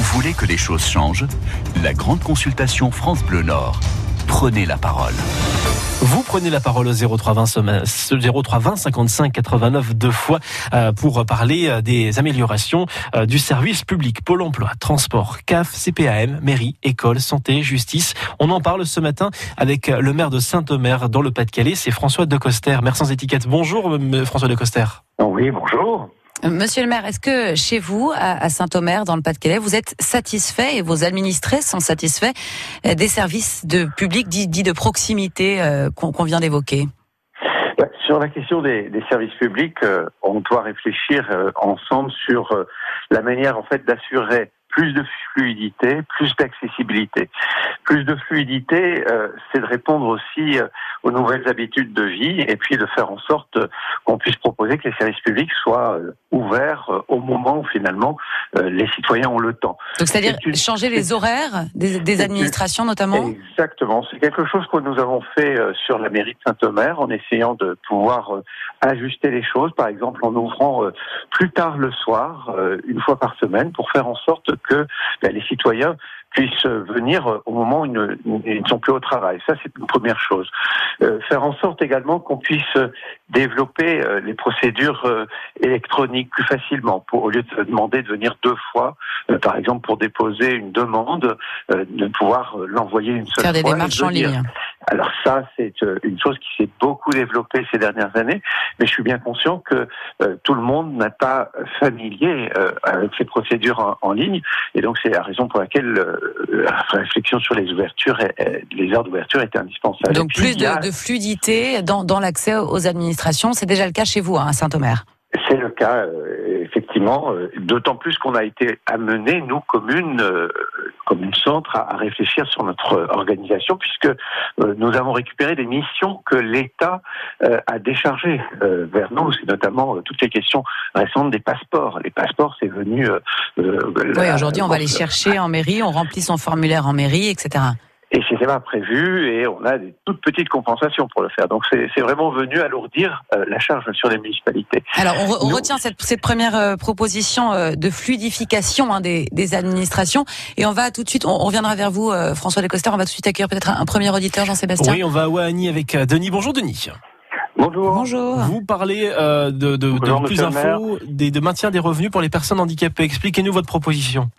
Vous voulez que les choses changent? La grande consultation France Bleu Nord. Prenez la parole. Vous prenez la parole au 0320, 0320 55 89 deux fois euh, pour parler euh, des améliorations euh, du service public, Pôle emploi, transport, CAF, CPAM, mairie, école, santé, justice. On en parle ce matin avec le maire de Saint-Omer dans le Pas-de-Calais, c'est François Decoster, maire sans étiquette. Bonjour François Decoster. Oui, bonjour. Monsieur le maire, est-ce que chez vous, à Saint-Omer, dans le Pas-de-Calais, vous êtes satisfait et vos administrés sont satisfaits euh, des services de public dits, de proximité euh, qu'on vient d'évoquer? Sur la question des, services publics, euh, on doit réfléchir ensemble sur la manière en fait d'assurer plus de fluidité, plus d'accessibilité. Plus de fluidité, euh, c'est de répondre aussi euh, aux nouvelles habitudes de vie et puis de faire en sorte qu'on puisse proposer que les services publics soient euh, ouverts au moment où finalement les citoyens ont le temps. Donc c'est-à-dire changer les horaires des, administrations notamment? Exactement. C'est quelque chose que nous avons fait sur la mairie de Saint-Omer en essayant de pouvoir ajuster les choses, par exemple en ouvrant plus tard le soir, une fois par semaine, pour faire en sorte que ben, les citoyens puissent venir au moment où ils ne, sont plus au travail. Ça, c'est une première chose. Euh, faire en sorte également qu'on puisse développer euh, les procédures euh, électroniques plus facilement, pour, au lieu de se demander de venir deux fois, par exemple pour déposer une demande, de pouvoir l'envoyer une seule fois. Faire des démarches en ligne. Alors ça, c'est une chose qui s'est beaucoup développée ces dernières années, mais je suis bien conscient que tout le monde n'a pas familier avec ces procédures en, ligne, et donc c'est la raison pour laquelle la réflexion sur les ouvertures, les heures d'ouverture est indispensable. Donc plus de, fluidité dans, dans l'accès aux administrations, c'est déjà le cas chez vous hein, à Saint-Omer. C'est le cas, euh, effectivement, euh, d'autant plus qu'on a été amené, nous, communes, euh, commune centre, à, réfléchir sur notre organisation, puisque nous avons récupéré des missions que l'État a déchargées vers nous. C'est notamment toutes les questions récentes des passeports. Les passeports, c'est venu... oui, aujourd'hui, on va les chercher en mairie, on remplit son formulaire en mairie, etc. Et c'était pas prévu et on a des toutes petites compensations pour le faire. Donc c'est vraiment venu alourdir euh, la charge sur les municipalités. Alors on, retient cette, cette, première euh, proposition euh, de fluidification hein, des, des, administrations et on va tout de suite, on, reviendra vers vous François Descoster, on va tout de suite accueillir peut-être un, premier auditeur Jean-Sébastien. Oui, on va à Ouani avec Denis. Bonjour Denis. Bonjour. Bonjour. Vous parlez de, de, de plus d'infos, de maintien des revenus pour les personnes handicapées. Expliquez-nous votre proposition.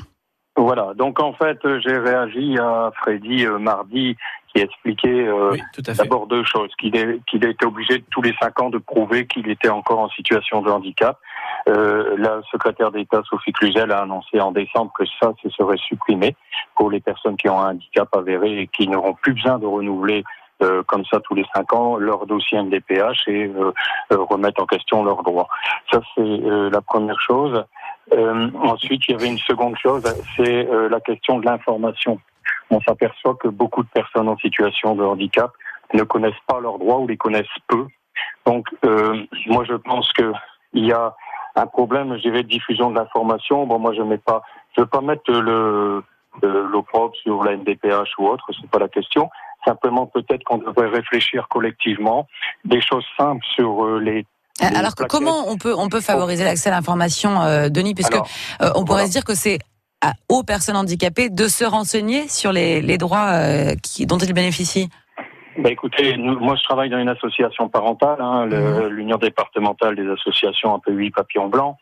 Voilà, donc en fait, j'ai réagi à Freddy euh, mardi qui expliquait euh, d'abord deux choses, qu'il qu'il été obligé tous les cinq ans de prouver qu'il était encore en situation de handicap. Euh, la secrétaire d'État Sophie Cluzel a annoncé en décembre que ça, se serait supprimé pour les personnes qui ont un handicap avéré et qui n'auront plus besoin de renouveler euh, comme ça tous les cinq ans leur dossier NDPH et euh, remettre en question leurs droits. Ça, c'est la première chose. Euh, ensuite, il y avait une seconde chose, c'est euh, la question de l'information. On s'aperçoit que beaucoup de personnes en situation de handicap ne connaissent pas leurs droits ou les connaissent peu. Donc, euh, moi, je pense que il y a un problème, je dirais, de diffusion de l'information. Bon, moi, je mets pas, je veux pas mettre le l'opprobre sur la NDPH ou autre, c'est pas la question. Simplement, peut-être qu'on devrait réfléchir collectivement des choses simples sur les euh, alors comment on peut on peut favoriser l'accès à l'information, euh, Denis, puisque euh, on pourrait se dire que c'est aux personnes handicapées de se renseigner sur les, les droits qui, dont ils bénéficient? Bah écoutez, moi je travaille dans une association parentale, hein, mhm. l'Union départementale des associations un peu huit papillons blancs,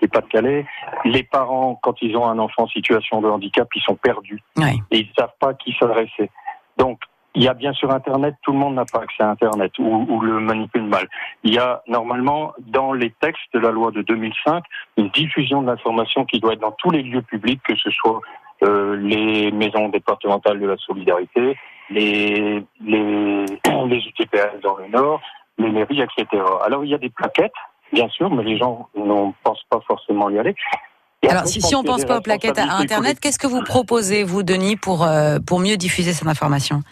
les Pas-de-Calais. Les parents, quand ils ont un enfant en situation de handicap, ils sont perdus et ils savent pas à qui s'adresser. Donc il y a bien sûr Internet, tout le monde n'a pas accès à Internet ou, le manipule mal. Il y a normalement dans les textes de la loi de 2005 une diffusion de l'information qui doit être dans tous les lieux publics, que ce soit euh, les maisons départementales de la solidarité, les, les, les UTPS dans le Nord, les mairies, etc. Alors il y a des plaquettes, bien sûr, mais les gens ne pensent pas forcément y aller. Alors, si, si on ne pense pas aux plaquettes à Internet, qu'est-ce que vous proposez, vous, Denis, pour, euh, pour mieux diffuser cette information?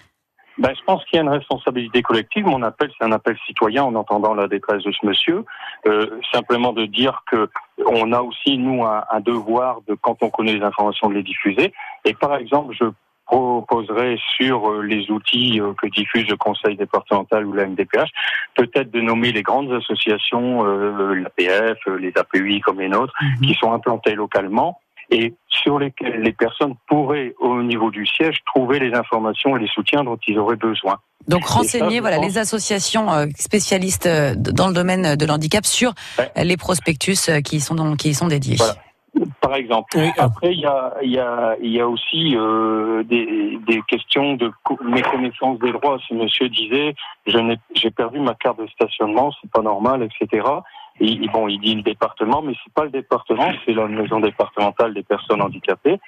Ben, je pense qu'il y a une responsabilité collective. Mon appel, c'est un appel citoyen en entendant la détresse de ce monsieur. Euh, simplement de dire que on a aussi, nous, un, devoir de, quand on connaît les informations, de les diffuser. Et par exemple, je proposerai sur euh, les outils euh, que diffuse le Conseil départemental ou la MDPH, peut-être de nommer les grandes associations, euh, l'APF, les APUI comme les nôtres, mhm. qui sont implantées localement et sur lesquels les personnes pourraient, au niveau du siège, trouver les informations et les soutiens dont ils auraient besoin. Donc renseigner voilà, les associations euh, spécialistes euh, dans le domaine de l'handicap sur les prospectus euh, qui sont, qui sont dédiés. Par exemple. Après, il y a, y, a, y a aussi des, des questions de méconnaissance des droits. Si monsieur disait, j'ai perdu ma carte de stationnement, c'est pas normal, etc. Bon, il dit le département, mais c'est pas le département, c'est la maison départementale des personnes handicapées.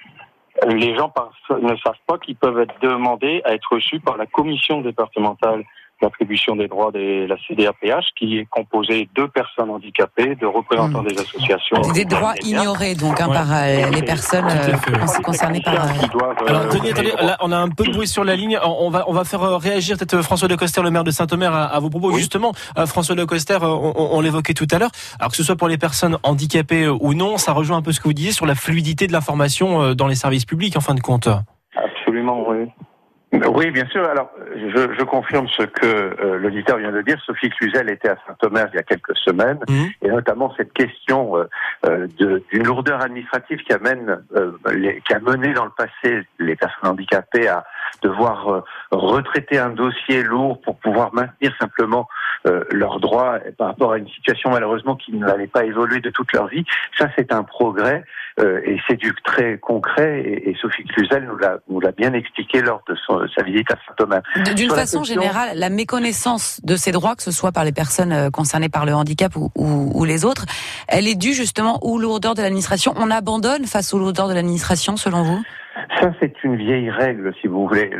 Les gens ne savent pas qu'ils peuvent être demandés à être reçus par la commission départementale l'attribution des droits de la CDAPH, qui est composée de personnes handicapées, de représentants hmm. des associations. Des droits ignorés donc hein, par euh, les personnes euh, concernées par. Euh, Alors, Denis, attendez, là, on a un peu de bruit sur la ligne. On va, on va faire réagir peut-être François Lecoster, le maire de Saint-Omer, à, vos propos. Justement, François Lecoster, on, on l'évoquait tout à l'heure. Alors que ce soit pour les personnes handicapées ou non, ça rejoint un peu ce que vous disiez sur la fluidité de l'information dans les services publics, en fin de compte. Absolument, oui. Oui, bien sûr. Alors, je, je confirme ce que euh, l'auditeur vient de dire. Sophie Cluzel était à Saint-Omer il y a quelques semaines, mmh. et notamment cette question euh, euh d'une lourdeur administrative qui amène, euh, les, qui a mené dans le passé les personnes handicapées à devoir retraiter un dossier lourd pour pouvoir maintenir simplement leurs droits par rapport à une situation malheureusement qui n'allait pas évoluer de toute leur vie. Ça, c'est un progrès et c'est du très concret. Et, et Sophie Cluzel nous l'a bien expliqué lors de son sa visite à Saint-Thomas. D'une façon générale, la méconnaissance de ces droits, que ce soit par les personnes euh, concernées par le handicap ou, ou, les autres, elle est due justement aux lourdeurs de l'administration. On abandonne face aux lourdeurs de l'administration, selon vous? Ça, c'est une vieille règle, si vous voulez.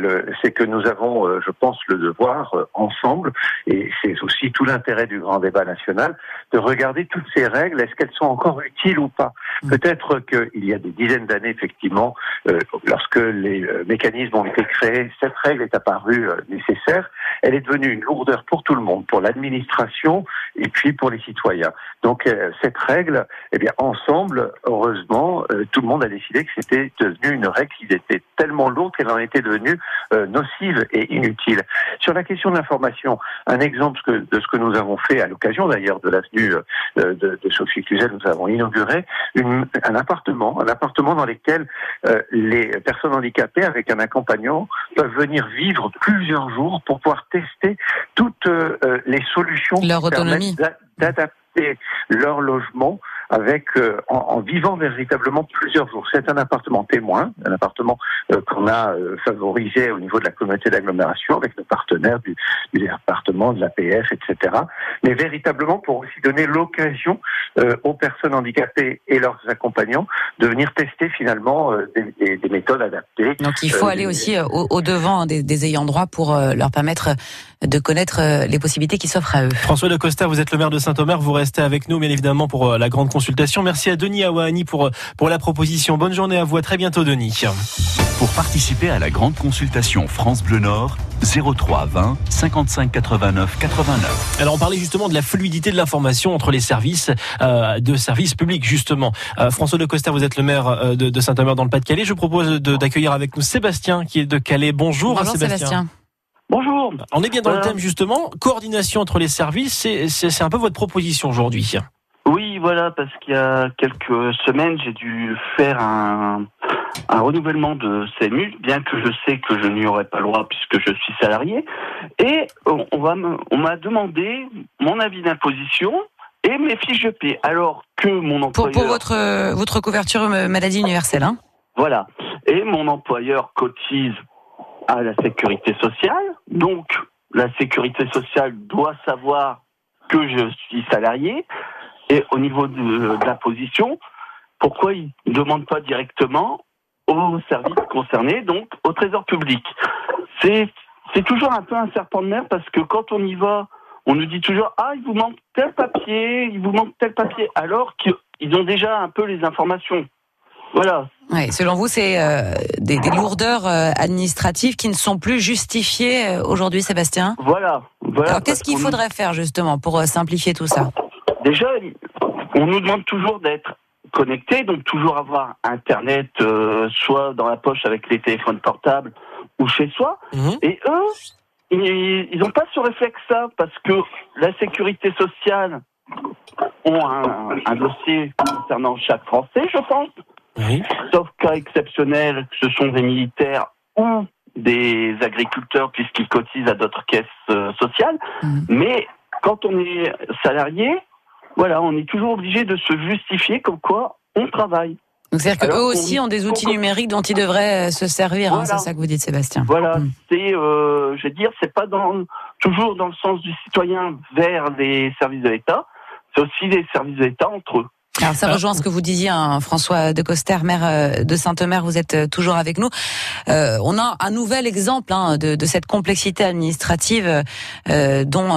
C'est que nous avons, euh, je pense, le devoir, euh, ensemble, et c'est aussi tout l'intérêt du grand débat national, de regarder toutes ces règles. Est-ce qu'elles sont encore utiles ou pas? Mm. Peut-être qu'il y a des dizaines d'années, effectivement, euh, lorsque les mécanismes ont été créés, cette règle est apparue nécessaire. Elle est devenue une lourdeur pour tout le monde, pour l'administration et puis pour les citoyens. Donc, cette règle, eh bien, ensemble, heureusement, tout le monde a décidé que c'était devenu une règle qui était tellement lourde qu'elle en était devenue euh, nocive et inutile. Sur la question de l'information, un exemple de ce que nous avons fait à l'occasion d'ailleurs de l'avenue euh, de, Sophie Cluzel, nous avons inauguré un appartement, un appartement dans lequel euh, les personnes handicapées avec un accompagnant peuvent venir vivre plusieurs jours pour pouvoir tester toutes les solutions leur autonomie d'adapter leur logement avec euh, en, vivant véritablement plusieurs jours. C'est un appartement témoin, un appartement euh, qu'on a euh, favorisé au niveau de la communauté d'agglomération avec nos partenaires du, du département, de l'APF, etc. Mais véritablement pour aussi donner l'occasion aux personnes handicapées et leurs accompagnants de venir tester finalement des, des, méthodes adaptées. Donc il faut aller aussi au, devant des, des, ayants droit pour leur permettre de connaître les possibilités qui s'offrent à eux. François de Costa, vous êtes le maire de Saint-Omer, vous restez avec nous bien évidemment pour la grande consultation. Merci à Denis Awani pour, pour la proposition. Bonne journée à vous. À très bientôt, Denis. Pour participer à la grande consultation France Bleu Nord, 03 20 55 89 89. Alors on parlait justement de la fluidité de l'information entre les services euh, de services publics justement. Euh, François de Coster, vous êtes le maire euh, de, Saint-Omer dans le Pas-de-Calais. Je propose d'accueillir avec nous Sébastien qui est de Calais. Bonjour, Bonjour Sébastien. Bonjour. On est bien dans le thème justement, coordination entre les services, c'est un peu votre proposition aujourd'hui. Oui, voilà, parce qu'il y a quelques semaines, j'ai dû faire un, un renouvellement de CMU, bien que je sais que je n'y aurais pas le droit puisque je suis salarié. Et on va on m'a demandé mon avis d'imposition et mes fiches de paie. Alors que mon employeur... Pour, pour votre, votre couverture euh, maladie universelle, hein Voilà. Et mon employeur cotise à la sécurité sociale. Donc, la sécurité sociale doit savoir que je suis salarié. Et au niveau de, la position, pourquoi ils ne demandent pas directement aux services concernés, donc au trésor public? C'est c'est toujours un peu un serpent de mer parce que quand on y va, on nous dit toujours ah il vous manque tel papier, il vous manque tel papier, alors qu'ils ont déjà un peu les informations. Voilà. Ouais, selon vous, c'est euh, des, des, lourdeurs euh, administratives qui ne sont plus justifiées euh, aujourd'hui, Sébastien? Voilà. voilà Alors qu'est-ce qu'il faudrait faire justement pour simplifier tout ça? Déjà, on nous demande toujours d'être connecté, donc toujours avoir Internet, euh, soit dans la poche avec les téléphones portables ou chez soi. Mhm. Et eux, ils n'ont pas ce réflexe-là parce que la sécurité sociale ont un, dossier concernant chaque Français, je pense. sauf cas exceptionnel, ce sont des militaires ou des agriculteurs puisqu'ils cotisent à d'autres caisses euh, sociales. Mmh. Mais quand on est salarié, voilà, on est toujours obligé de se justifier comme quoi on travaille. Donc c'est-à-dire qu'eux aussi ont des outils numériques dont ils devraient euh, se servir, hein, c'est ça que vous dites Sébastien. Voilà, mmh. c'est, euh, je veux dire, c'est pas dans, toujours dans le sens du citoyen vers les services de l'État, c'est aussi les services de l'État entre eux. Alors ça rejoint ce que vous disiez, hein, François de Coster, maire euh, de Sainte-Mère, vous êtes euh, toujours avec nous. Euh, on a un nouvel exemple hein, de, de, cette complexité administrative euh, dont,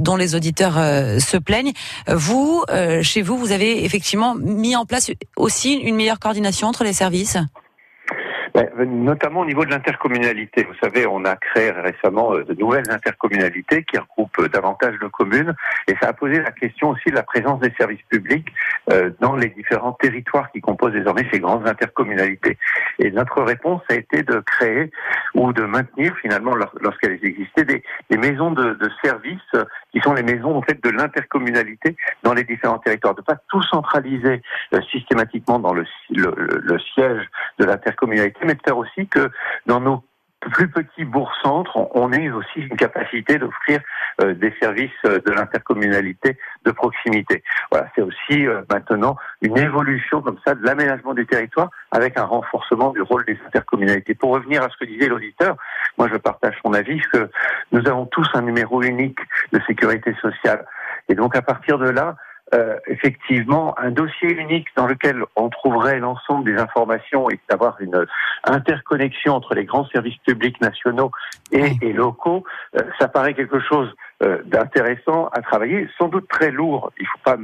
dont les auditeurs se plaignent. Vous, chez vous, vous avez effectivement mis en place aussi une meilleure coordination entre les services? Notamment au niveau de l'intercommunalité. Vous savez, on a créé récemment euh, de nouvelles intercommunalités qui regroupent euh, davantage de communes et ça a posé la question aussi de la présence des services publics euh, dans les différents territoires qui composent désormais ces grandes intercommunalités. Et notre réponse a été de créer ou de maintenir finalement, lorsqu'elles existaient, des, maisons de, services qui sont les maisons en fait de l'intercommunalité dans les différents territoires, de pas tout centraliser systématiquement dans le, le siège de l'intercommunalité faire aussi que dans nos plus petits bourgs-centres, on ait aussi une capacité d'offrir euh, des services euh, de l'intercommunalité de proximité. Voilà, c'est aussi euh, maintenant une évolution comme ça de l'aménagement du territoire avec un renforcement du rôle des intercommunalités. Pour revenir à ce que disait l'auditeur, moi je partage son avis que nous avons tous un numéro unique de sécurité sociale. Et donc à partir de là, euh, effectivement un dossier unique dans lequel on trouverait l'ensemble des informations et d'avoir une interconnexion entre les grands services publics nationaux et, locaux, euh, ça paraît quelque chose euh, d'intéressant à travailler, sans doute très lourd. Il ne faut pas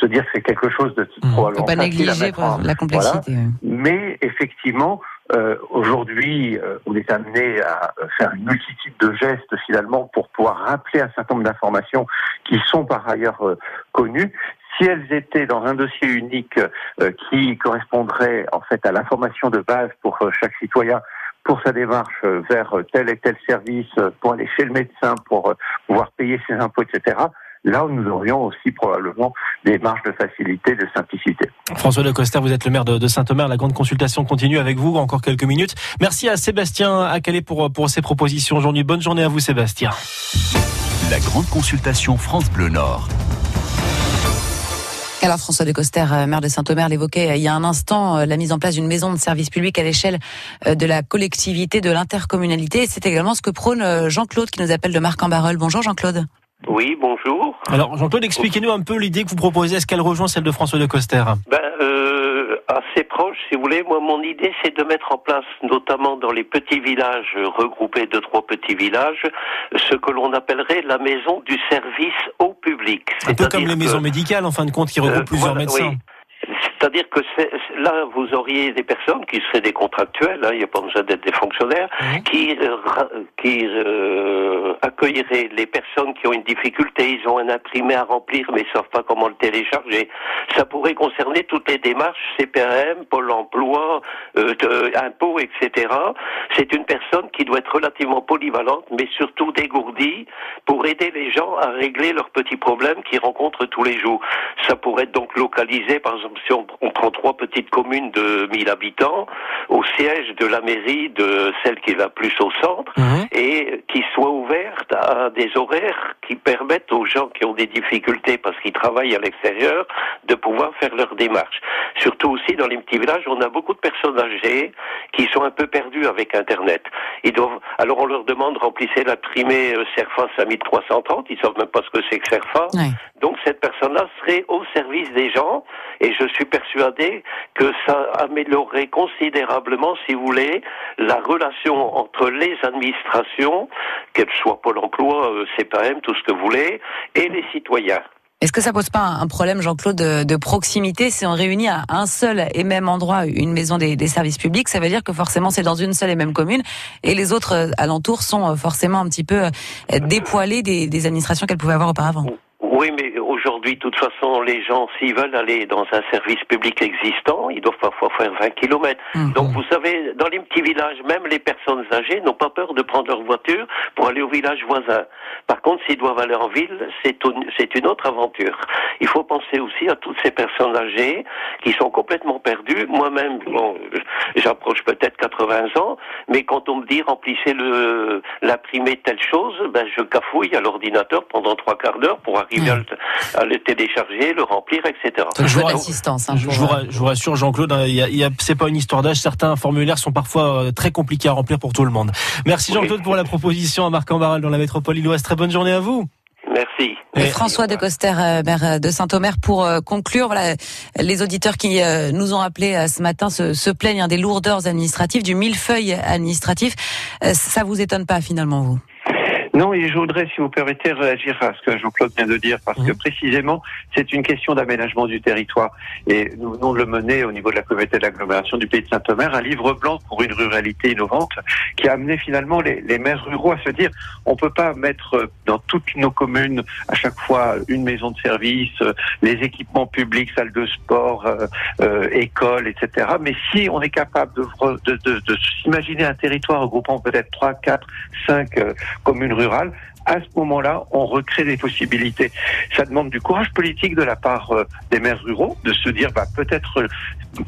se dire que c'est quelque chose de mmh. probablement pas négliger la complexité. Mais effectivement, euh, Aujourd'hui, euh, on est amené à faire une multitude de gestes finalement pour pouvoir rappeler un certain nombre d'informations qui sont par ailleurs euh, connues. Si elles étaient dans un dossier unique euh, qui correspondrait en fait à l'information de base pour chaque citoyen, pour sa démarche vers tel et tel service, pour aller chez le médecin, pour pouvoir payer ses impôts, etc là où nous aurions aussi probablement des marges de facilité, de simplicité. François de Coster, vous êtes le maire de Saint-Omer. La grande consultation continue avec vous encore quelques minutes. Merci à Sébastien Acalé pour, pour ses propositions aujourd'hui. Bonne journée à vous, Sébastien. La grande consultation France Bleu Nord. Alors François de Coster, euh, maire de Saint-Omer, l'évoquait euh, il y a un instant, euh, la mise en place d'une maison de service public à l'échelle de la collectivité, de l'intercommunalité. C'est également ce que prône Jean-Claude qui nous appelle de Marc-en-Barœul. Bonjour Jean-Claude. Oui, bonjour. Alors, Jean-Claude, expliquez-nous un peu l'idée que vous proposez. Est-ce qu'elle rejoint celle de François de Coster ben, euh, Assez proche, si vous voulez. Moi, mon idée, c'est de mettre en place, notamment dans les petits villages, regroupés de trois petits villages, ce que l'on appellerait la maison du service au public. Un peu comme les maisons médicales, en fin de compte, qui regroupent euh, plusieurs médecins. C'est-à-dire que là, vous auriez des personnes qui seraient des contractuels, hein, il n'y a pas besoin d'être des fonctionnaires, mhm. qui, euh, qui euh, accueilleraient les personnes qui ont une difficulté, ils ont un imprimé à remplir, mais ils ne savent pas comment le télécharger. Ça pourrait concerner toutes les démarches CPM, Pôle emploi, euh, impôts, etc. C'est une personne qui doit être relativement polyvalente, mais surtout dégourdie, pour aider les gens à régler leurs petits problèmes qu'ils rencontrent tous les jours. Ça pourrait être donc localisé, par exemple, si on, prend trois petites communes de 1000 habitants, au siège de la mairie de celle qui est la plus au centre, mhm. et qui soit ouverte à des horaires qui permettent aux gens qui ont des difficultés parce qu'ils travaillent à l'extérieur de pouvoir faire leur démarche. Surtout aussi dans les petits villages, on a beaucoup de personnes âgées qui sont un peu perdues avec Internet. Ils doivent, alors on leur demande remplissez la primée Serfa 5330, ils savent même pas ce que c'est que Serfa. Donc cette personne-là serait au service des gens et je suis persuadé que ça améliorerait considérablement, si vous voulez, la relation entre les administrations, qu'elles soient Pôle emploi, euh, CPM, tout ce que vous voulez, et les citoyens. Est-ce que ça pose pas un problème, Jean-Claude, de, proximité si on réunit à un seul et même endroit une maison des, services publics? Ça veut dire que forcément c'est dans une seule et même commune et les autres euh, alentours sont forcément un petit peu euh, dépoilés des, des administrations qu'elles pouvaient avoir auparavant. Oui, mais aujourd'hui, de toute façon, les gens, s'ils veulent aller dans un service public existant, ils doivent parfois faire 20 kilomètres. Mhm. Donc, vous savez, dans les petits villages, même les personnes âgées n'ont pas peur de prendre leur voiture pour aller au village voisin. Par contre, s'ils doivent aller en ville, c'est une autre aventure. Il faut penser aussi à toutes ces personnes âgées qui sont complètement perdues. Moi-même, bon, j'approche peut-être 80 ans, mais quand on me dit remplissez le l'imprimer telle chose, ben je cafouille à l'ordinateur pendant trois quarts d'heure pour arriver à, le, télécharger, le remplir, etc. Je vous, l'assistance. Hein, je, vous rassure, Jean-Claude, hein, c'est pas une histoire d'âge. Certains formulaires sont parfois euh, très compliqués à remplir pour tout le monde. Merci Jean-Claude pour la proposition à Marc en dans la métropole illoise. Très bonne journée à vous. Merci. Et François de Coster, euh, maire de Saint-Omer, pour euh, conclure, voilà, les auditeurs qui euh, nous ont appelés ce matin se, se plaignent hein, des lourdeurs administratives, du millefeuille administratif. Ça vous étonne pas finalement, vous? Non, et je voudrais, si vous permettez, réagir à ce que Jean-Claude vient de dire, parce que précisément, c'est une question d'aménagement du territoire. Et nous venons de le mener au niveau de la communauté d'agglomération du pays de Saint-Omer, un livre blanc pour une ruralité innovante, qui a amené finalement les, les maires ruraux à se dire, on peut pas mettre dans toutes nos communes à chaque fois une maison de service, les équipements publics, salles de sport, euh, euh écoles, etc. Mais si on est capable de, de, de, de s'imaginer un territoire regroupant peut-être 3, 4, 5 communes rurales, rural à ce moment-là, on recrée des possibilités. Ça demande du courage politique de la part euh, des maires ruraux de se dire, bah, peut-être euh,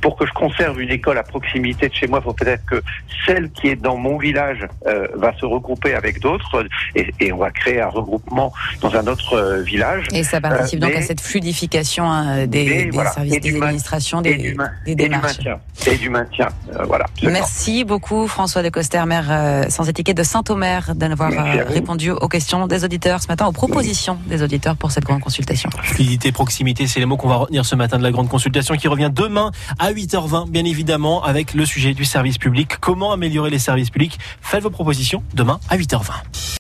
pour que je conserve une école à proximité de chez moi, il faut peut-être que celle qui est dans mon village euh, va se regrouper avec d'autres et, on va créer un regroupement dans un autre village. Et ça participe donc à cette fluidification hein, des, services des administrations, des, des démarches. Et du maintien. voilà. Merci beaucoup François de Coster, maire sans étiquette de Saint-Omer, d'avoir répondu aux des auditeurs ce matin, aux propositions des auditeurs pour cette grande consultation. Fluidité, proximité, c'est les mots qu'on va retenir ce matin de la grande consultation qui revient demain à 8h20, bien évidemment, avec le sujet du service public. Comment améliorer les services publics? Faites vos propositions demain à 8h20.